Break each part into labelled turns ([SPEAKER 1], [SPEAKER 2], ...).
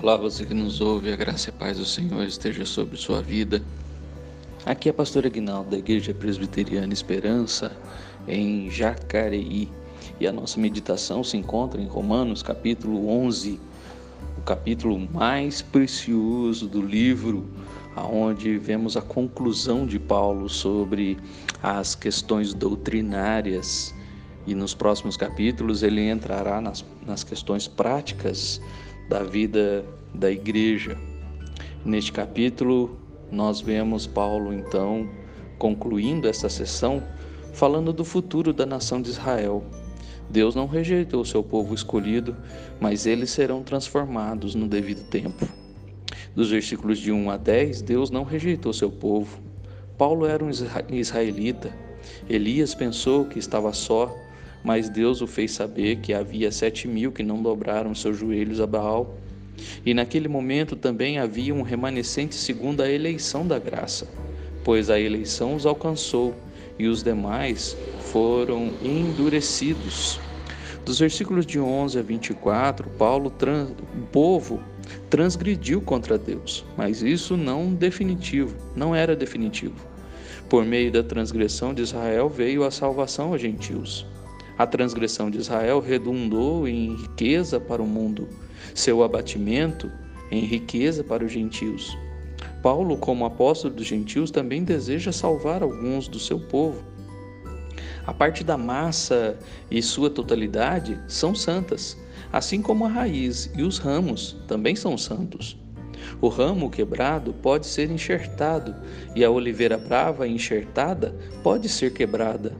[SPEAKER 1] Olá, você que nos ouve, a graça e a paz do Senhor esteja sobre sua vida. Aqui é a pastora Aguinaldo da Igreja Presbiteriana Esperança, em Jacareí. E a nossa meditação se encontra em Romanos, capítulo 11, o capítulo mais precioso do livro, aonde vemos a conclusão de Paulo sobre as questões doutrinárias. E nos próximos capítulos ele entrará nas, nas questões práticas da vida da igreja. Neste capítulo, nós vemos Paulo então concluindo esta sessão falando do futuro da nação de Israel. Deus não rejeitou seu povo escolhido, mas eles serão transformados no devido tempo. Dos versículos de 1 a 10, Deus não rejeitou seu povo. Paulo era um israelita. Elias pensou que estava só, mas Deus o fez saber que havia sete mil que não dobraram seus joelhos a Baal. E naquele momento também havia um remanescente segundo a eleição da graça, pois a eleição os alcançou e os demais foram endurecidos. Dos versículos de 11 a 24, Paulo, trans, o povo transgrediu contra Deus, mas isso não definitivo, não era definitivo. Por meio da transgressão de Israel veio a salvação aos gentios. A transgressão de Israel redundou em riqueza para o mundo, seu abatimento em riqueza para os gentios. Paulo, como apóstolo dos gentios, também deseja salvar alguns do seu povo. A parte da massa e sua totalidade são santas, assim como a raiz e os ramos também são santos. O ramo quebrado pode ser enxertado, e a oliveira brava enxertada pode ser quebrada.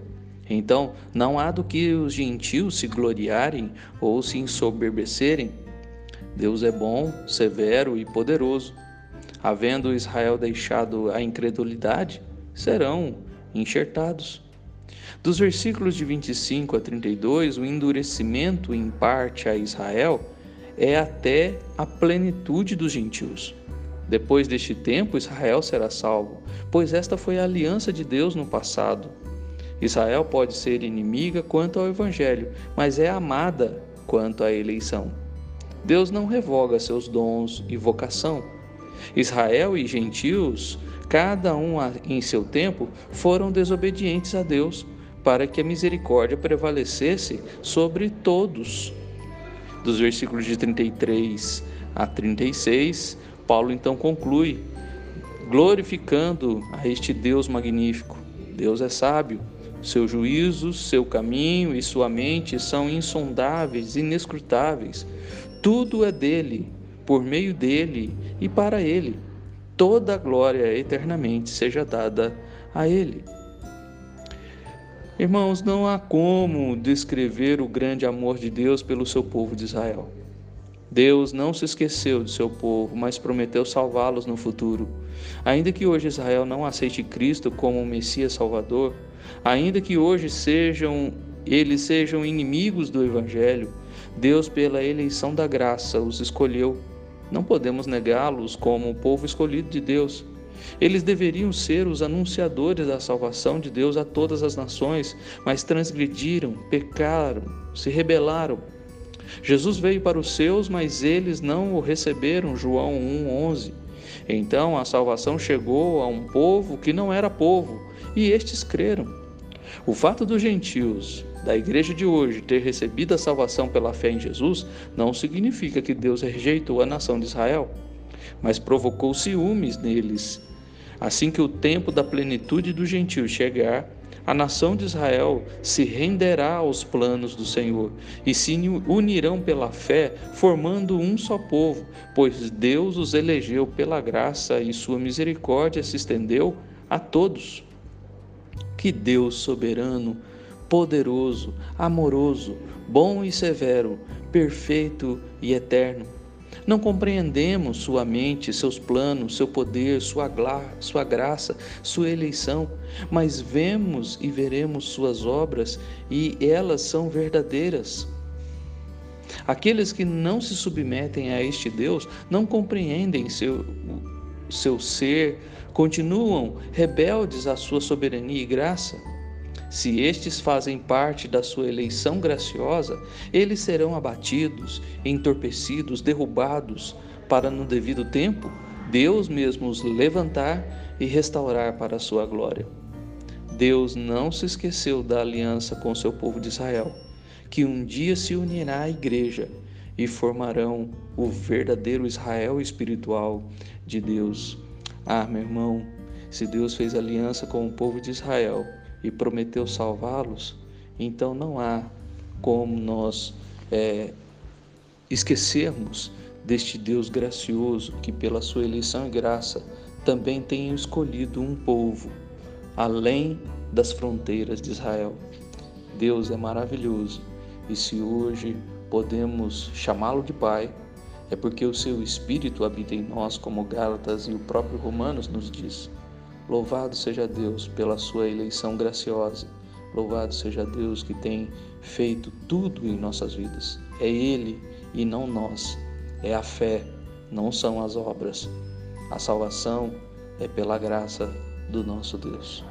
[SPEAKER 1] Então, não há do que os gentios se gloriarem ou se ensoberbecerem. Deus é bom, severo e poderoso. Havendo Israel deixado a incredulidade, serão enxertados. Dos versículos de 25 a 32, o endurecimento em parte a Israel é até a plenitude dos gentios. Depois deste tempo, Israel será salvo, pois esta foi a aliança de Deus no passado Israel pode ser inimiga quanto ao Evangelho, mas é amada quanto à eleição. Deus não revoga seus dons e vocação. Israel e gentios, cada um em seu tempo, foram desobedientes a Deus, para que a misericórdia prevalecesse sobre todos. Dos versículos de 33 a 36, Paulo então conclui, glorificando a este Deus magnífico. Deus é sábio seu juízo, seu caminho e sua mente são insondáveis, inescrutáveis. Tudo é dele, por meio dele e para ele. Toda a glória eternamente seja dada a ele. Irmãos, não há como descrever o grande amor de Deus pelo seu povo de Israel. Deus não se esqueceu de seu povo, mas prometeu salvá-los no futuro. Ainda que hoje Israel não aceite Cristo como o Messias Salvador, ainda que hoje sejam eles sejam inimigos do evangelho, Deus pela eleição da graça os escolheu. Não podemos negá-los como o povo escolhido de Deus. Eles deveriam ser os anunciadores da salvação de Deus a todas as nações, mas transgrediram, pecaram, se rebelaram Jesus veio para os seus, mas eles não o receberam. João 1:11. Então a salvação chegou a um povo que não era povo, e estes creram. O fato dos gentios da igreja de hoje ter recebido a salvação pela fé em Jesus não significa que Deus rejeitou a nação de Israel, mas provocou ciúmes neles. Assim que o tempo da plenitude dos gentios chegar, a nação de Israel se renderá aos planos do Senhor e se unirão pela fé, formando um só povo, pois Deus os elegeu pela graça e sua misericórdia se estendeu a todos. Que Deus soberano, poderoso, amoroso, bom e severo, perfeito e eterno não compreendemos sua mente, seus planos, seu poder, sua, sua graça, sua eleição, mas vemos e veremos suas obras e elas são verdadeiras. Aqueles que não se submetem a este Deus não compreendem seu, seu ser, continuam rebeldes à sua soberania e graça. Se estes fazem parte da sua eleição graciosa, eles serão abatidos, entorpecidos, derrubados, para no devido tempo Deus mesmo os levantar e restaurar para a sua glória. Deus não se esqueceu da aliança com seu povo de Israel, que um dia se unirá à igreja e formarão o verdadeiro Israel espiritual de Deus. Ah, meu irmão, se Deus fez aliança com o povo de Israel e prometeu salvá-los, então não há como nós é, esquecermos deste Deus gracioso que, pela sua eleição e graça, também tem escolhido um povo além das fronteiras de Israel. Deus é maravilhoso e se hoje podemos chamá-lo de Pai, é porque o seu Espírito habita em nós, como Gálatas e o próprio Romanos nos diz. Louvado seja Deus pela sua eleição graciosa. Louvado seja Deus que tem feito tudo em nossas vidas. É Ele e não nós. É a fé, não são as obras. A salvação é pela graça do nosso Deus.